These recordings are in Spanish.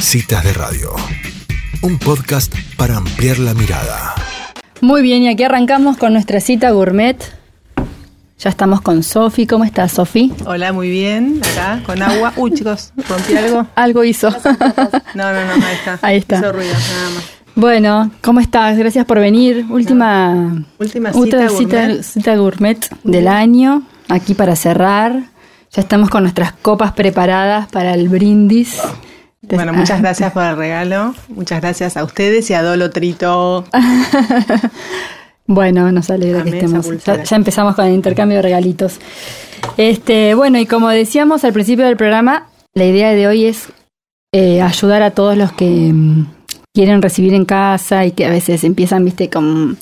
Citas de Radio, un podcast para ampliar la mirada. Muy bien, y aquí arrancamos con nuestra cita gourmet. Ya estamos con Sofi. ¿Cómo estás, Sofi? Hola, muy bien. Acá, con agua. Uy, chicos, ¿rompí algo? Algo hizo. No, no, no, ahí está. Ahí está. Hizo ruido, nada más. Bueno, ¿cómo estás? Gracias por venir. Última, Última otra cita cita, gourmet. cita gourmet del año. Aquí para cerrar. Ya estamos con nuestras copas preparadas para el brindis. Bueno, muchas gracias por el regalo. Muchas gracias a ustedes y a Dolo Trito. Bueno, nos alegra que Amé estemos. Ya empezamos con el intercambio de regalitos. Este, bueno, y como decíamos al principio del programa, la idea de hoy es eh, ayudar a todos los que mm, quieren recibir en casa y que a veces empiezan, viste, con,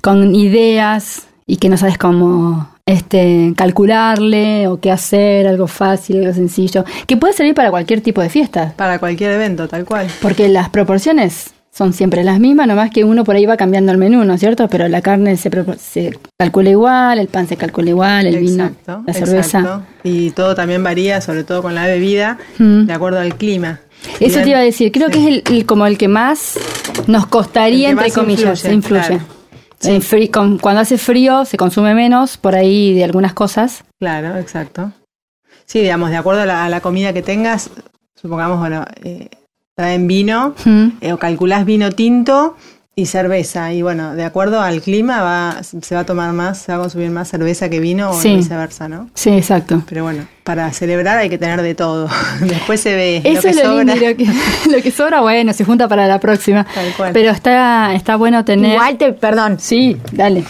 con ideas y que no sabes cómo este, calcularle o qué hacer, algo fácil, algo sencillo, que puede servir para cualquier tipo de fiesta, Para cualquier evento, tal cual. porque las proporciones son siempre las mismas, nomás que uno por ahí va cambiando el menú, ¿no es cierto? Pero la carne se, se calcula igual, el pan se calcula igual, el vino, la cerveza. exacto. Y todo también varía, sobre todo con la bebida, Mm. de acuerdo al clima. Eso te iba a decir, creo Sí. que es el, el- como el que más nos costaría, entre comillas, influye, influye. claro. En fri- con- cuando hace frío se consume menos por ahí de algunas cosas. Claro, exacto. Sí, digamos, de acuerdo a la, a la comida que tengas, supongamos, bueno, eh, traen vino, Mm. eh, o calculás vino tinto y cerveza. Y bueno, de acuerdo al clima va, se va a tomar más, se va a consumir más cerveza que vino o Sí. viceversa, ¿no? Sí, exacto. Pero bueno, para celebrar hay que tener de todo. Después se ve lo Eso que es lo sobra. lindo, y lo que, lo que sobra, bueno, se junta para la próxima. Tal cual. Pero está, está bueno tener... Igual te, perdón, Sí, dale.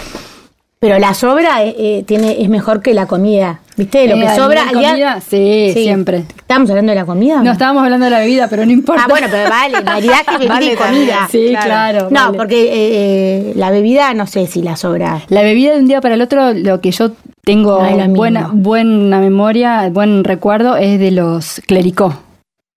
pero la sobra eh, eh, tiene es mejor que la comida. ¿Viste? Lo Eh, que ¿a sobra al día- comida? Sí, siempre. ¿Estamos hablando de la comida? No, estábamos hablando de la bebida, pero no importa. Ah, bueno, pero vale, maridaje, bebida Vale y comida. Sí, Claro. claro. No, vale. porque eh, eh, la bebida no sé si la sobra. La bebida de un día para el otro, lo que yo tengo No buena, buena memoria, buen recuerdo, es de los clericó.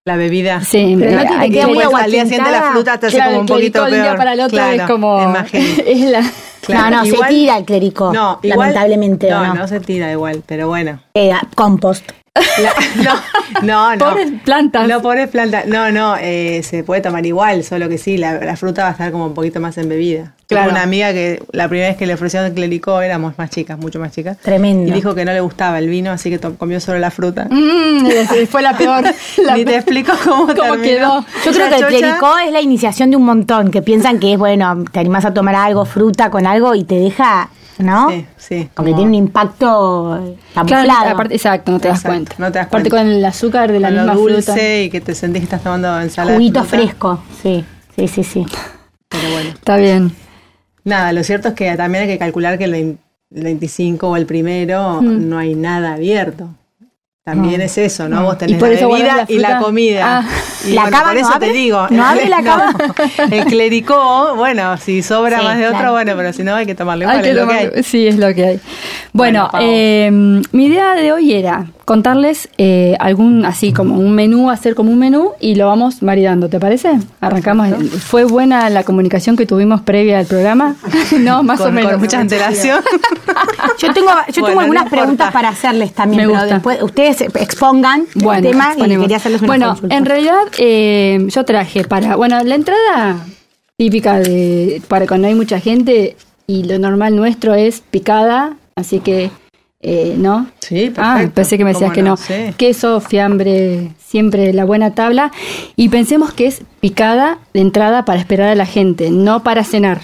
La bebida. Sí, Pero no te queda que- muy al día siguiente la fruta te hace Claro, como un clericó poquito peor. día para el otro Claro, es como... es la... Claro, no, no, igual- se tira el clerico. No, igual, lamentablemente no, no. no se tira igual, pero bueno. Eh, compost. La- no, no, no. Pobres plantas. No, pobres plantas. No, no, eh, se puede tomar igual, solo que sí, la, la fruta va a estar como un poquito más embebida. Claro. Tengo una amiga que la primera vez que le ofrecieron el clericó éramos más chicas, mucho más chicas. Tremendo. Y dijo que no le gustaba el vino, así que comió solo la fruta. Mm, ese fue la peor. La Ni te explico cómo, ¿Cómo quedó? Yo creo que el clericó es la iniciación de un montón, que piensan que es, bueno, te animás a tomar algo, fruta con algo y te deja, ¿no? Sí, sí. Como- tiene un impacto eh, Claro, camuflado. aparte, exacto, no te das cuenta. no te das aparte cuenta. con el azúcar de la con lo misma dulce fruta. y que te sentís que estás tomando ensalada. Juguito fresco, sí, sí, sí, sí. Pero bueno. Está bien. Nada, lo cierto es que también hay que calcular que el 25 o el primero Mm. no hay nada abierto. También No. es eso, ¿no? No. Vos Y tenés por la eso bebida la y la fruta. comida. Ah. Y ¿La bueno, cava por no eso abre? te digo. ¿No abre la cava? el clericó, bueno, si sobra Sí, más de otro, bueno, pero si no hay que tomarle igual, es lo que hay. Sí, es lo que hay. Bueno, eh, mi idea de hoy era contarles eh, algún, así como un menú, hacer como un menú y lo vamos maridando, ¿te parece? Arrancamos. ¿Fue buena la comunicación que tuvimos previa al programa? no, más Con, o menos. con mucha antelación. Yo tengo, yo Bueno, tengo algunas preguntas para hacerles también, Me pero gusta. después ustedes expongan Bueno, el tema y quería hacerles una Bueno, consulta. en realidad eh, yo traje para, bueno, la entrada típica de para cuando hay mucha gente y lo normal nuestro es picada, así que eh, ¿no? Sí, Ah, perfecto. pensé que me decías ¿Cómo que no. Sí. Queso, fiambre, siempre la buena tabla. Y pensemos que es picada de entrada para esperar a la gente, no para cenar.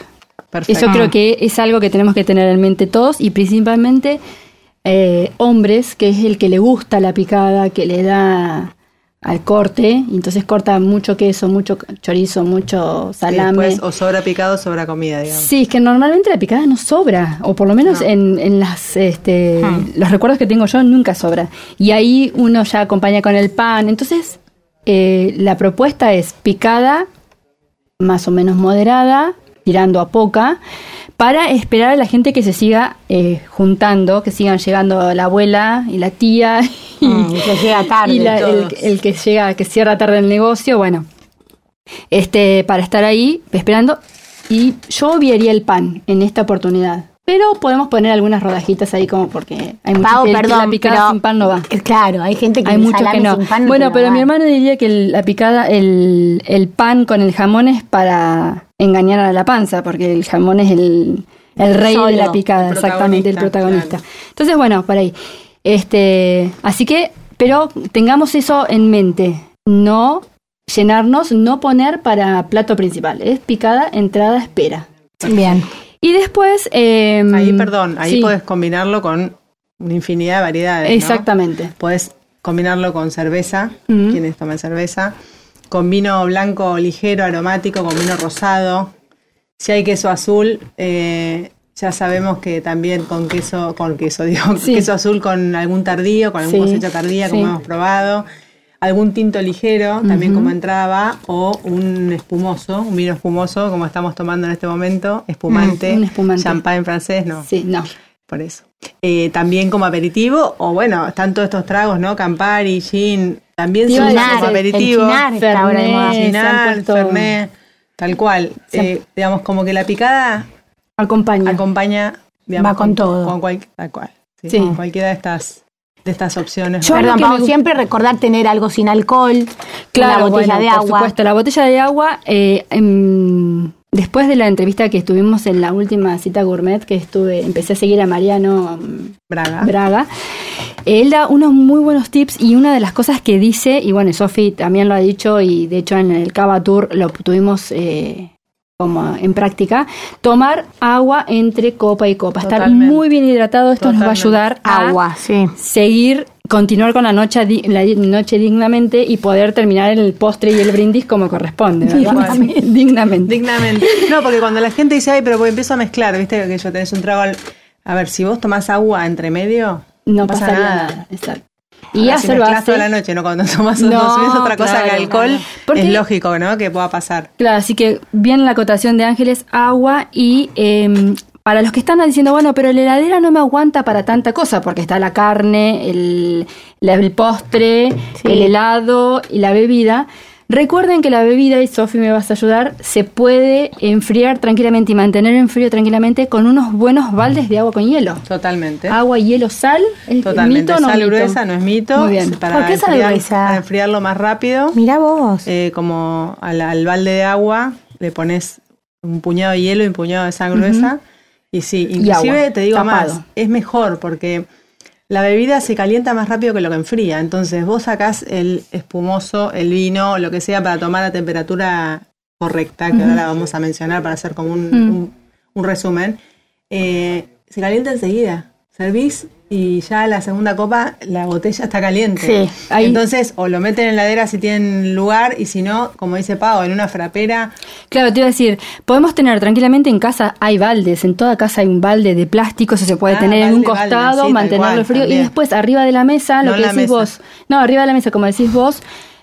Perfecto. Eso creo que es algo que tenemos que tener en mente todos y principalmente eh, hombres, que es el que le gusta la picada, que le da al corte, y entonces corta mucho queso, mucho chorizo, mucho salame. después, o sobra picado, sobra comida, digamos. Sí, es que normalmente la picada no sobra, o por lo menos No. en, en las, este, Hmm. los recuerdos que tengo yo nunca sobra. Y ahí uno ya acompaña con el pan. Entonces, eh, la propuesta es picada, más o menos moderada, tirando a poca, para esperar a la gente que se siga eh, juntando, que sigan llegando la abuela y la tía y, Mm, que llega tarde, y la- el, el que llega, que cierra tarde el negocio, bueno, este, para estar ahí esperando. Y yo obviaría el pan en esta oportunidad. Pero podemos poner algunas rodajitas ahí como porque hay muchos Pau, que perdón, la picada pero- sin pan no va. Claro, hay gente que Hay que no. sin pan no bueno, pero mi hermano diría que el- la picada, el, el pan con el jamón es para engañar a la panza, porque el jamón es el, el rey Solo, de la picada, el exactamente, el protagonista, protagonista. Entonces, bueno, por ahí. Este, así que, pero tengamos eso en mente. No llenarnos, no poner para plato principal. Es picada, entrada, espera. Bien. Y después. eh, Ahí, perdón, ahí sí, podés combinarlo con una infinidad de variedades. ¿no? Exactamente. Podés combinarlo con cerveza, quienes toman cerveza, con vino blanco ligero, aromático, con vino rosado. Si hay queso azul, eh, ya sabemos que también con queso, con queso, digo, Sí. queso azul con algún tardío, con algún Sí, cosecha tardía, como sí. hemos probado. Algún tinto ligero, también como entrada va, o un espumoso, un vino espumoso, como estamos tomando en este momento, espumante, Mm, un espumante. champán francés, no, Sí, no. por eso. Eh, también como aperitivo, o bueno, están todos estos tragos, ¿no? Campari, gin, también decir, como el aperitivo. ahora moda. Fernet, Fernet, tal cual. Eh, digamos, como que la picada Acompaña. acompaña, digamos, Va con todo. Con cual- tal cual. Sí, Sí. con cualquiera de estas, de estas opciones. Yo Perdón, Pau, me siempre recordar tener algo sin alcohol, Claro, una botella bueno, de por agua. supuesto, la botella de agua. eh, em, después de la entrevista que estuvimos en la última cita gourmet, que estuve, empecé a seguir a Mariano mm, Braga. Braga, él da unos muy buenos tips y una de las cosas que dice, y bueno, Sofi también lo ha dicho y de hecho en el Cava Tour lo tuvimos eh, como en práctica, tomar agua entre copa y copa, estar Totalmente. muy bien hidratado, esto nos va a ayudar a Agua, sí. seguir, continuar con la noche, la noche dignamente y poder terminar el postre y el brindis como corresponde. ¿verdad? Dignamente. Dignamente. Dignamente. No, porque cuando la gente dice, ay, pero pues empiezo a mezclar, viste que yo tenés un trago. al- A ver, si vos tomás agua entre medio, No pasa nada. Exacto. Y si hacer mezclás base. toda la noche, ¿no? Cuando tomas No, otra cosa que alcohol, claro. Porque- es lógico, ¿no? Que pueda pasar. Claro, así que bien la acotación de Ángeles, agua y em, para los que están diciendo, bueno, pero la heladera no me aguanta para tanta cosa, porque está la carne, el, el postre, Sí. el helado y la bebida. Recuerden que la bebida, y Sofi me vas a ayudar, se puede enfriar tranquilamente y mantener en frío tranquilamente con unos buenos baldes de agua con hielo. Totalmente. Agua, hielo, sal. ¿es Totalmente. mito o no sal mito? gruesa no es mito. Muy bien. Para ¿Por qué sal enfriar- gruesa? Para enfriarlo más rápido, Mira vos. eh, como al, al balde de agua le pones un puñado de hielo y un puñado de sal gruesa. Y sí, inclusive agua, te digo tapado. más, es mejor porque la bebida se calienta más rápido que lo que enfría. Entonces vos sacás el espumoso, el vino, lo que sea para tomar a temperatura correcta, que ahora la vamos a mencionar para hacer como un, Mm. un- un resumen. Eh, se calienta enseguida. Servís y ya la segunda copa la botella está caliente. Sí, ahí- Entonces, o lo meten en la heladera si tienen lugar, y si no, como dice Pau, en una frapera. Claro, te iba a decir, podemos tener tranquilamente en casa, hay baldes, en toda casa hay un balde de plástico, eso se puede Ah, tener en un balde, costado, sí, mantenerlo cual, frío, y después arriba de la mesa, lo No que decís mesa. vos, no, arriba de la mesa, como decís vos,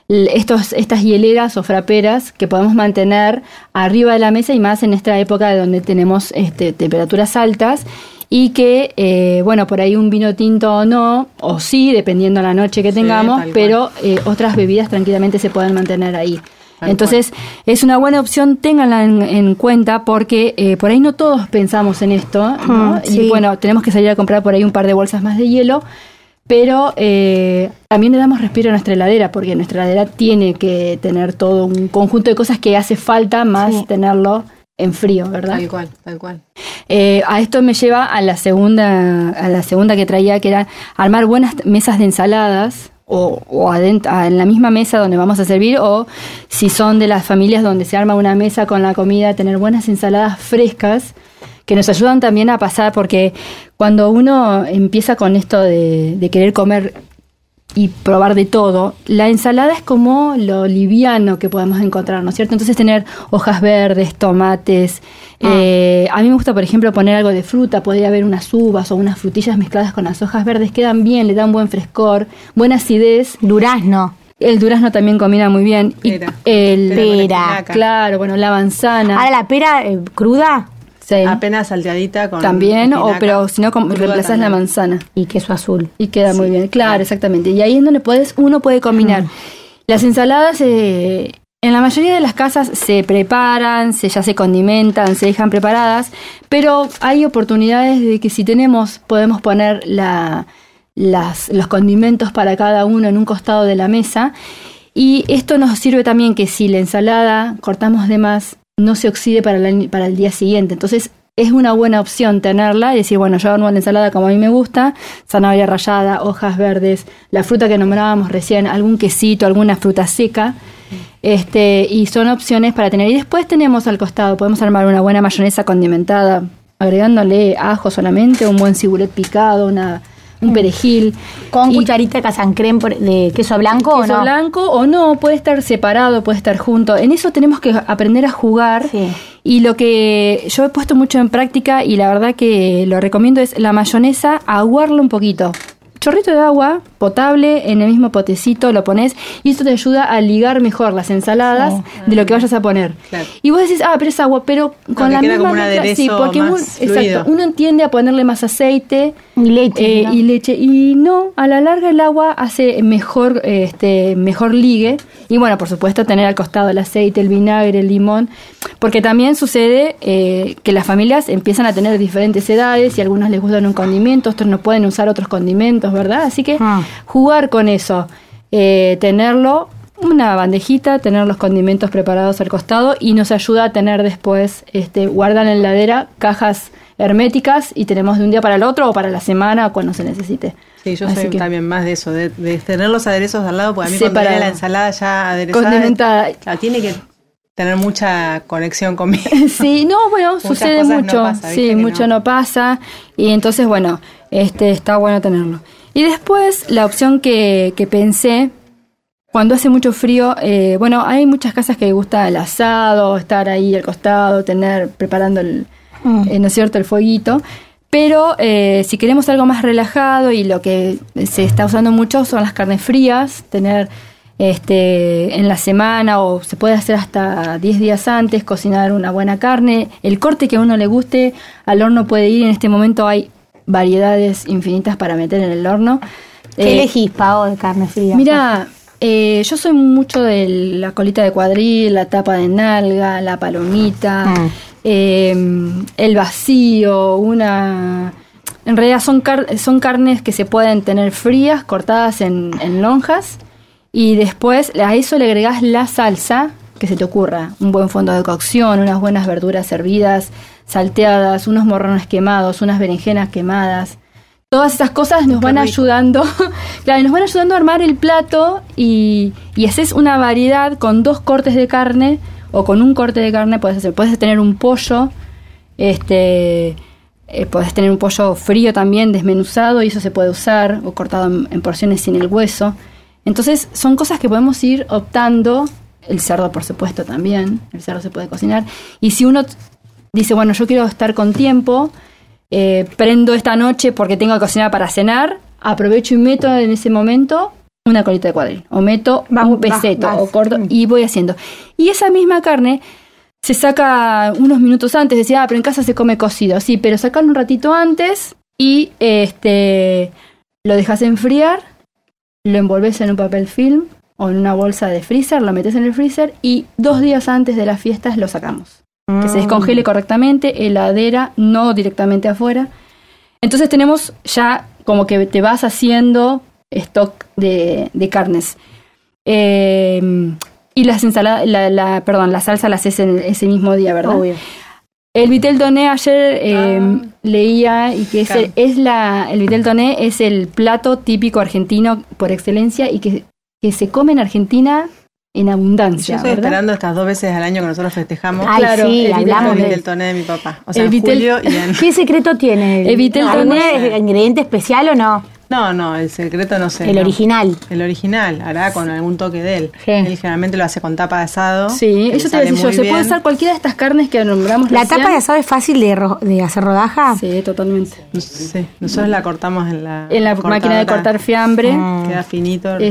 estos, estas hieleras o fraperas que podemos mantener arriba de la mesa y más en esta época de donde tenemos este, temperaturas altas y que, eh, bueno, por ahí un vino tinto o no, o sí, dependiendo la noche que tengamos, pero eh, otras bebidas tranquilamente se pueden mantener ahí. Tal Entonces, es una buena opción, ténganla en, en cuenta porque eh, por ahí no todos pensamos en esto, ¿no? Mm, Y bueno, tenemos que salir a comprar por ahí un par de bolsas más de hielo, pero eh, también le damos respiro a nuestra heladera porque nuestra heladera tiene que tener todo un conjunto de cosas que hace falta más Sí. tenerlo en frío, ¿verdad? Tal cual, tal cual. Eh, a esto me lleva a la segunda, a la segunda que traía, que era armar buenas mesas de ensaladas o, en la misma mesa donde vamos a servir o si son de las familias donde se arma una mesa con la comida, tener buenas ensaladas frescas que nos ayudan también a pasar porque cuando uno empieza con esto de, de querer comer y probar de todo. La ensalada es como lo liviano que podemos encontrar, ¿no es cierto? Entonces tener hojas verdes, tomates. eh, a mí me gusta, por ejemplo, poner algo de fruta. Podría haber unas uvas o unas frutillas mezcladas con las hojas verdes. Quedan bien, le dan buen frescor, buena acidez. Durazno. El durazno también combina muy bien. Y Pera. el, Pera claro, bueno, la manzana. Ahora la pera eh, cruda sí, Apenas salteadita con. también, o, pero si no, reemplazás la manzana. y queso azul. Y queda muy bien, claro, exactamente. Y ahí es donde puedes, uno puede combinar. Las ensaladas, eh, en la mayoría de las casas se preparan, se, ya se condimentan, se dejan preparadas, pero hay oportunidades de que si tenemos, podemos poner la, las, los condimentos para cada uno en un costado de la mesa. Y esto nos sirve también que si la ensalada cortamos de más, no se oxide para el, día siguiente. Entonces es una buena opción tenerla y decir, bueno, yo hago la ensalada como a mí me gusta, zanahoria rallada, hojas verdes, la fruta que nombrábamos recién, algún quesito, alguna fruta seca. Este, y son opciones para tener. Y después tenemos al costado, podemos armar una buena mayonesa condimentada, agregándole ajo solamente, un buen cibulet picado, una un perejil. Con Y- cucharita de casancrem por- de queso blanco o queso no. blanco o no, puede estar separado, puede estar junto. En eso tenemos que aprender a jugar. Sí. Y lo que yo he puesto mucho en práctica y la verdad que lo recomiendo es la mayonesa, aguarla un poquito. Chorrito de agua potable en el mismo potecito lo pones y esto te ayuda a ligar mejor las ensaladas de lo que vayas a poner. Claro. Y vos decís, ah, pero es agua, pero con la misma mezcla- sí, porque más exacto, uno entiende a ponerle más aceite, Y leche. eh, ¿no? y leche y no a la larga el agua hace mejor este mejor ligue y bueno por supuesto tener al costado el aceite el vinagre el limón porque también sucede eh, que las familias empiezan a tener diferentes edades y a algunos les gustan un condimento otros no pueden usar otros condimentos verdad así que Ah. Jugar con eso eh, tenerlo una bandejita, tener los condimentos preparados al costado y nos ayuda a tener después, este, guardan en la heladera cajas herméticas y tenemos de un día para el otro o para la semana cuando se necesite. Sí, yo Así soy que- también más de eso, de, de tener los aderezos al lado, porque a mí cuando viene la ensalada ya aderezada, Condimentada. claro, tiene que tener mucha conexión conmigo. Sí, no, bueno, Muchas sucede no mucho, pasa, sí, mucho no. no. pasa y entonces, bueno, este está bueno tenerlo. Y después la opción que, que pensé, cuando hace mucho frío, eh, bueno, hay muchas casas que gusta el asado, estar ahí al costado, tener, preparando el, Mm. eh, ¿no es cierto?, el fueguito. Pero eh, si queremos algo más relajado y lo que se está usando mucho son las carnes frías, tener este en la semana o se puede hacer hasta 10 días antes, cocinar una buena carne, el corte que a uno le guste, al horno puede ir, en este momento hay variedades infinitas para meter en el horno. ¿Qué Eh, elegís, Pavo, de carne fría? Mira, eh, yo soy mucho de la colita de cuadril, la tapa de nalga, la palomita, Mm. eh, el vacío, una... En realidad son, car- son carnes que se pueden tener frías, cortadas en, en lonjas, y después a eso le agregás la salsa que se te ocurra. Un buen fondo de cocción, unas buenas verduras hervidas, salteadas, unos morrones quemados, unas berenjenas quemadas. Todas esas cosas nos Qué van rico. ayudando, claro, nos van ayudando a armar el plato y, y haces una variedad con dos cortes de carne o con un corte de carne puedes hacer, puedes tener un pollo, este, eh, puedes tener un pollo frío también desmenuzado y eso se puede usar o cortado en, en porciones sin el hueso. Entonces son cosas que podemos ir optando, el cerdo por supuesto también, el cerdo se puede cocinar y si uno dice bueno yo quiero estar con tiempo eh, prendo esta noche porque tengo que cocinar para cenar, aprovecho y meto en ese momento una colita de cuadril, o meto Va- un va- peseto, o corto, Mm. y voy haciendo. Y esa misma carne se saca unos minutos antes, decía, ah, pero en casa se come cocido, sí, pero sacarlo un ratito antes y este lo dejas enfriar, lo envolves en un papel film o en una bolsa de freezer, lo metes en el freezer y dos días antes de las fiestas lo sacamos que se descongele correctamente, heladera, no directamente afuera. Entonces tenemos ya como que te vas haciendo stock de, de carnes. Eh, y las ensaladas, la, la- perdón, la salsa la haces en ese mismo día, ¿verdad? Obvio. El vitel toné ayer eh, Ah. leía y que es, Claro. es la el vitel toné es el plato típico argentino por excelencia y que, que se come en Argentina en Yo abundancia, estoy ¿verdad? esperando estas dos veces al año que nosotros festejamos. Ay, Claro, sí, el hablamos el del toné de mi papá. O sea, El en julio y en... ¿Qué secreto tiene? Evitel ¿Algún toné. ingrediente especial o no? No, no, el secreto no sé. El no. original. El original, hará con algún toque de él. Sí. Él generalmente lo hace con tapa de asado. Sí, eso te decía yo. Se puede usar cualquiera de estas carnes que nombramos ¿La recién. tapa de asado es fácil de, ro- de hacer rodaja? Sí, totalmente. Sí, nosotros la cortamos en la En la máquina de cortar fiambre. Ah. Queda finito, Exactamente.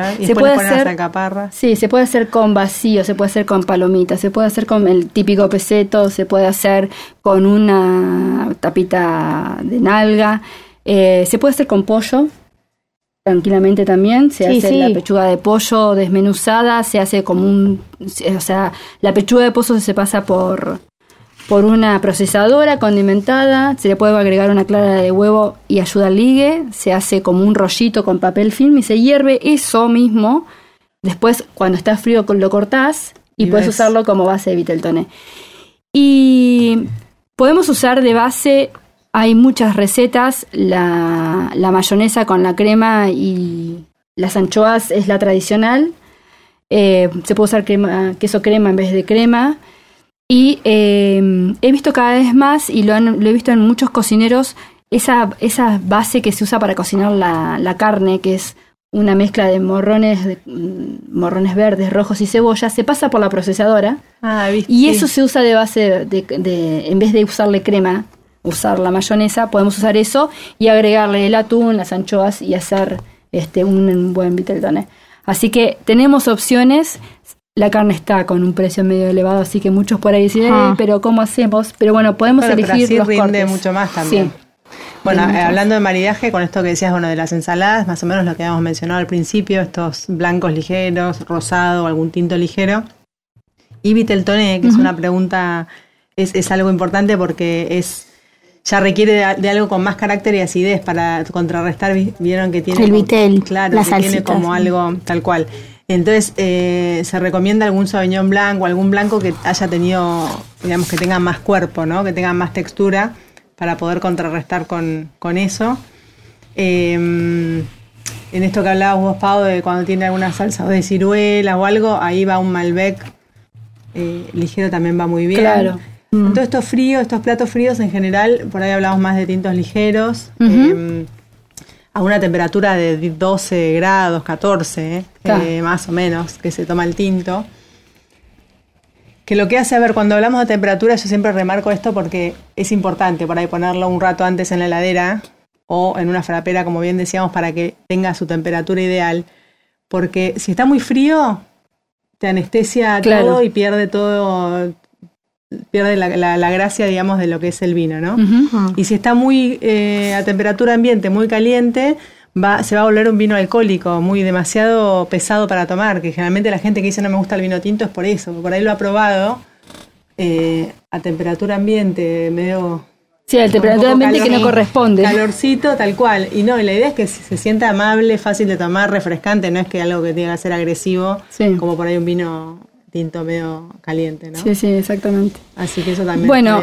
espectacular. Y Se después puede hacer-. Sí, se puede hacer con vacío, se puede hacer con palomitas, se puede hacer con el típico peseto, se puede hacer con una tapita de nalga, eh, se puede hacer con pollo. tranquilamente también. Se Sí, hace sí. la pechuga de pollo desmenuzada, se hace como un... O sea, la pechuga de pollo se pasa por, por una procesadora condimentada, se le puede agregar una clara de huevo y ayuda al ligue, se hace como un rollito con papel film y se hierve eso mismo. Después, cuando está frío, lo cortás y, Y puedes ves. usarlo como base de Viteltoné. Y podemos usar de base, hay muchas recetas, la, la mayonesa con la crema y las anchoas es la tradicional. Eh, se puede usar crema, queso crema en vez de crema. Y eh, he visto cada vez más, y lo, han- lo he visto en muchos cocineros, esa, esa base que se usa para cocinar la, la carne, que es una mezcla de morrones, de, mm, morrones verdes, rojos y cebolla, se pasa por la procesadora. Ah. Y eso se usa de base de, de- en vez de usarle crema, usar la mayonesa, podemos usar eso y agregarle el atún, las anchoas y hacer este un buen viteltoné. Así que tenemos opciones. La carne está con un precio medio elevado, así que muchos por ahí dicen. "Eh, pero ¿cómo hacemos? Pero bueno, podemos Bueno, pero elegir así los rinde cortes. mucho más también. Sí. Bueno, eh, hablando de maridaje, con esto que decías, bueno, de las ensaladas, más o menos lo que habíamos mencionado al principio, estos blancos ligeros, rosado algún tinto ligero. Y Viteltoné, que es una pregunta, es, es algo importante porque es ya requiere de, de algo con más carácter y acidez para contrarrestar, vi- vieron que tiene... El vitel, Claro, la que tiene como sí. algo tal cual. Entonces, eh, se recomienda algún sauvignon blanco, algún blanco que haya tenido, digamos, que tenga más cuerpo, ¿no? Que tenga más textura para poder contrarrestar con, con eso. Eh, en esto que hablabas vos, Pau, de cuando tiene alguna salsa o de ciruela o algo, ahí va un Malbec eh, ligero también va muy bien. Claro. Todos estos fríos, estos platos fríos en general, por ahí hablamos más de tintos ligeros. Eh, a una temperatura de 12 grados, 14, eh, eh, más o menos, que se toma el tinto. Que lo que hace, a ver, cuando hablamos de temperatura, yo siempre remarco esto porque es importante por ahí ponerlo un rato antes en la heladera o en una frapera, como bien decíamos, para que tenga su temperatura ideal. Porque si está muy frío, te anestesia Claro. todo y pierde todo, pierde la, la- la gracia, digamos, de lo que es el vino, ¿no? Y si está muy eh, a temperatura ambiente, muy caliente, va, se va a volver un vino alcohólico, muy demasiado pesado para tomar, que generalmente la gente que dice no me gusta el vino tinto es por eso, porque por ahí lo ha probado eh, a temperatura ambiente, medio... Sí, un temperatura ambiente que no corresponde. Calorcito, tal cual. Y no, y la idea es que se se sienta amable, fácil de tomar, refrescante, no es que algo que tenga que ser agresivo, Sí. como por ahí un vino tinto medio caliente, ¿no? Sí, sí, exactamente. Así que eso también Bueno,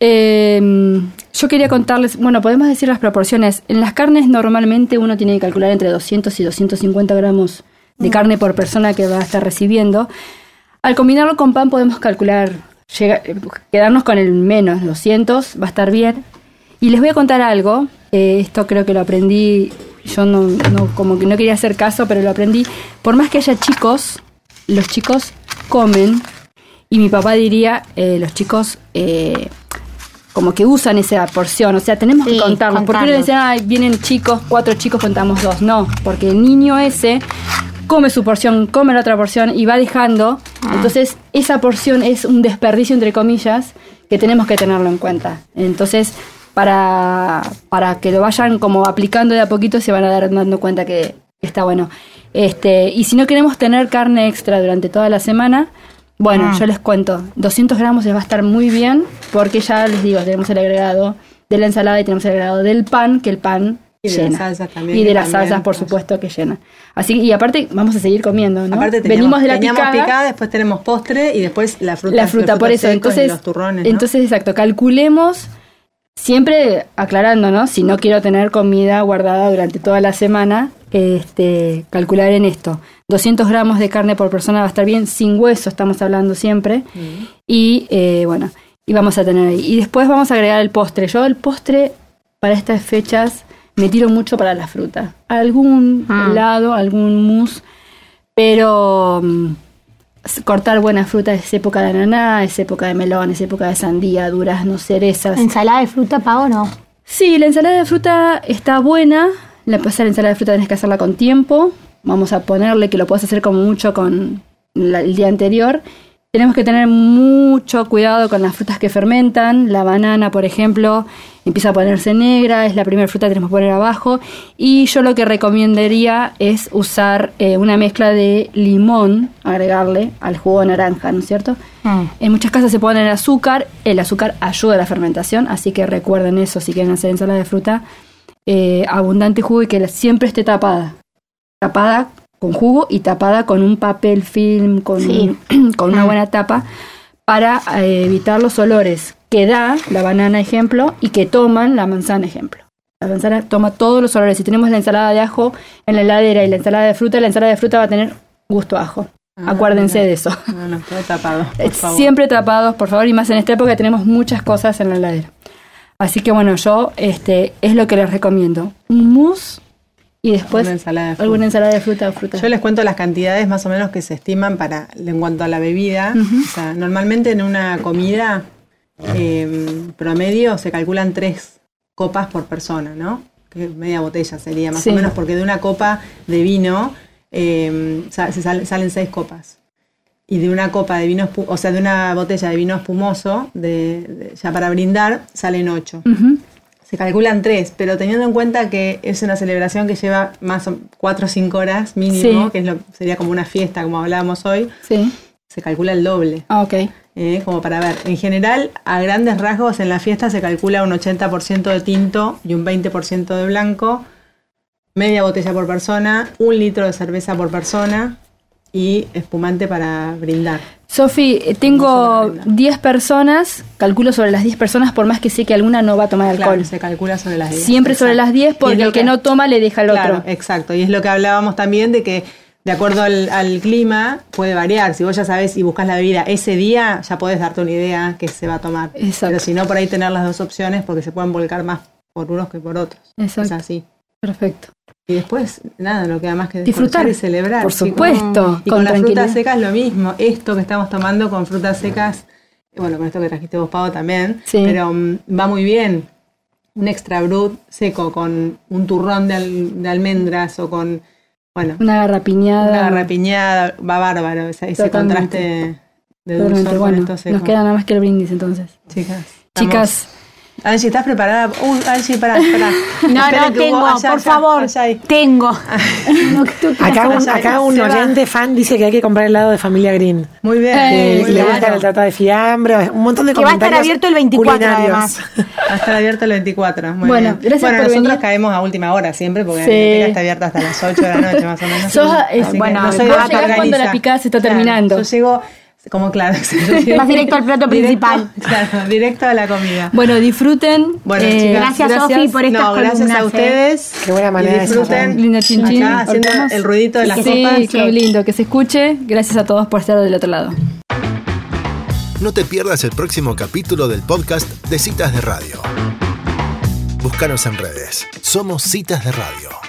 eh, yo quería contarles, bueno, podemos decir las proporciones. En las carnes normalmente uno tiene que calcular entre 200 y 250 gramos de carne por persona que va a estar recibiendo. Al combinarlo con pan podemos calcular, llega- eh, quedarnos con el menos 200, va a estar bien. Y les voy a contar algo, eh, esto creo que lo aprendí, yo no, no- como que no quería hacer caso, pero lo aprendí. Por más que haya chicos, los chicos comen y mi papá diría, eh, los chicos eh, como que usan esa porción, o sea, tenemos que contarlos. ¿Por qué no decían, ay, vienen chicos, cuatro chicos, contamos dos? No, porque el niño ese come su porción, come la otra porción y va dejando. Ah. Entonces, esa porción es un desperdicio, entre comillas, que tenemos que tenerlo en cuenta. Entonces, para, para que lo vayan como aplicando de a poquito, se van a dar dando cuenta que está bueno. Este, y si no queremos tener carne extra durante toda la semana, bueno, Ah. yo les cuento, 200 gramos les va a estar muy bien, porque ya les digo, tenemos el agregado de la ensalada y tenemos el agregado del pan, que el pan Y de las llena. salsas también, Y de las también, salsas, por pues. supuesto, que llena. Así y aparte vamos a seguir comiendo, ¿no? Aparte teníamos, Venimos de la teníamos picada, después tenemos postre y después la fruta. la fruta, los por frutos eso. Entonces, los turrones, ¿no? entonces exacto, calculemos siempre aclarando, ¿no? Si no quiero tener comida guardada durante toda la semana, este, calcular en esto. 200 gramos de carne por persona va a estar bien, sin hueso estamos hablando siempre. Y eh, bueno, y vamos a tener ahí. Y después vamos a agregar el postre. Yo el postre para estas fechas me tiro mucho para la fruta. Algún Ah. helado, algún mousse, pero mm, cortar buena fruta es época de ananá, es época de melón, es época de sandía, duraznos, cerezas. ¿Ensalada de fruta, Pau, no? Sí, la ensalada de fruta está buena. La pasa la ensalada de fruta tenés que hacerla con tiempo. Vamos a ponerle que lo puedes hacer como mucho con la- el día anterior. Tenemos que tener mucho cuidado con las frutas que fermentan. La banana, por ejemplo, empieza a ponerse negra, es la primera fruta que tenemos que poner abajo. Y yo lo que recomendaría es usar eh, una mezcla de limón, agregarle al jugo de naranja, ¿no es cierto? Mm. En muchas casas se pone el azúcar, el azúcar ayuda a la fermentación, así que recuerden eso si quieren hacer ensalada de fruta, eh, abundante jugo y que siempre esté tapada. Tapada con jugo y tapada con un papel film, con, Sí. con una buena tapa, para eh, evitar los olores que da la banana ejemplo y que toman la manzana ejemplo. La manzana toma todos los olores. Si tenemos la ensalada de ajo en la heladera y la ensalada de fruta, la ensalada de fruta va a tener gusto a ajo. Ah, Acuérdense mira. de eso. No, no, todo tapado. por Eh, favor. Siempre tapados, por favor, y más en esta época tenemos muchas cosas en la heladera. Así que bueno, yo este es lo que les recomiendo. Un mousse y después Una ensalada de fruta. alguna ensalada de fruta o fruta. Yo les cuento las cantidades más o menos que se estiman para en cuanto a la bebida. O sea, normalmente en una comida eh, promedio se calculan tres copas por persona, ¿no? Que media botella sería más Sí. o menos, porque de una copa de vino eh, se sal- salen seis copas. Y de una copa de vino, o sea, de una botella de vino espumoso, de, de- ya para brindar, salen ocho. Se calculan tres, pero teniendo en cuenta que es una celebración que lleva más o cuatro o cinco horas mínimo, Sí. que es lo, sería como una fiesta, como hablábamos hoy, Sí. se calcula el doble. Ah, ok. Eh, como para ver, en general, a grandes rasgos, en la fiesta se calcula un 80% de tinto y un 20% de blanco, media botella por persona, un litro de cerveza por persona y espumante para brindar. Sofi, tengo se me brinda. 10 personas, calculo sobre las 10 personas, por más que sé que alguna no va a tomar alcohol. Claro, se calcula sobre las 10. Siempre sobre exacto. las 10 Y es porque el que no toma le deja al Claro, otro. exacto. Y es lo que hablábamos también de que de acuerdo al, al clima puede variar. Si vos ya sabés y buscas la bebida ese día, ya podés darte una idea que se va a tomar. Exacto. Pero si no, por ahí tener las dos opciones porque se pueden volcar más por unos que por otros. Exacto. Es así. Perfecto. Y después, nada, no queda más que Disfrutar. y celebrar. Por supuesto, Y con con, las frutas secas lo mismo. Esto que estamos tomando con frutas secas, bueno, con esto que trajiste vos, Pavo, también, Sí. pero mm, va muy bien. Un extra brut seco con un turrón de, al- de almendras o con, bueno, Una garrapiñada. una garrapiñada, va bárbaro ese, ese contraste de dulzor con Bueno, seco. nos queda nada más que el brindis entonces. Chicas. Chicas, Angie, ¿estás preparada? Uy, Angie, pará, pará. No, Esperen no, que tengo, allá, por allá, favor. allá. Tengo. Acá un, Allá, acá un va. oyente fan dice que hay que comprar helado de familia Green. Muy bien. Eh, Que muy le bien. gusta el trata de fiambre, un montón de Que va a estar comentarios abierto el 24 culinarios. además. Va a estar abierto el 24. Muy Bueno, bien. gracias bueno por nosotros venir. caemos a última hora siempre porque Sí. la biblioteca está abierta hasta las 8 de la noche más o menos. Sos, es- que bueno, no soy que cuando la picada se está terminando. Yo llego, como claro, Vas directo al plato principal. Claro, directo a la comida. bueno, disfruten. Bueno, Eh, chicas, Gracias, Sofi, por estas no, gracias columnas, a eh. ustedes. Qué buena manera y de disfruten. Linda chin chin. acá haciendo el ruidito de las sí, copas. qué lindo, que se escuche. Gracias a todos por estar del otro lado. No te pierdas el próximo capítulo del podcast de Citas de Radio. Búscanos en redes. Somos Citas de Radio.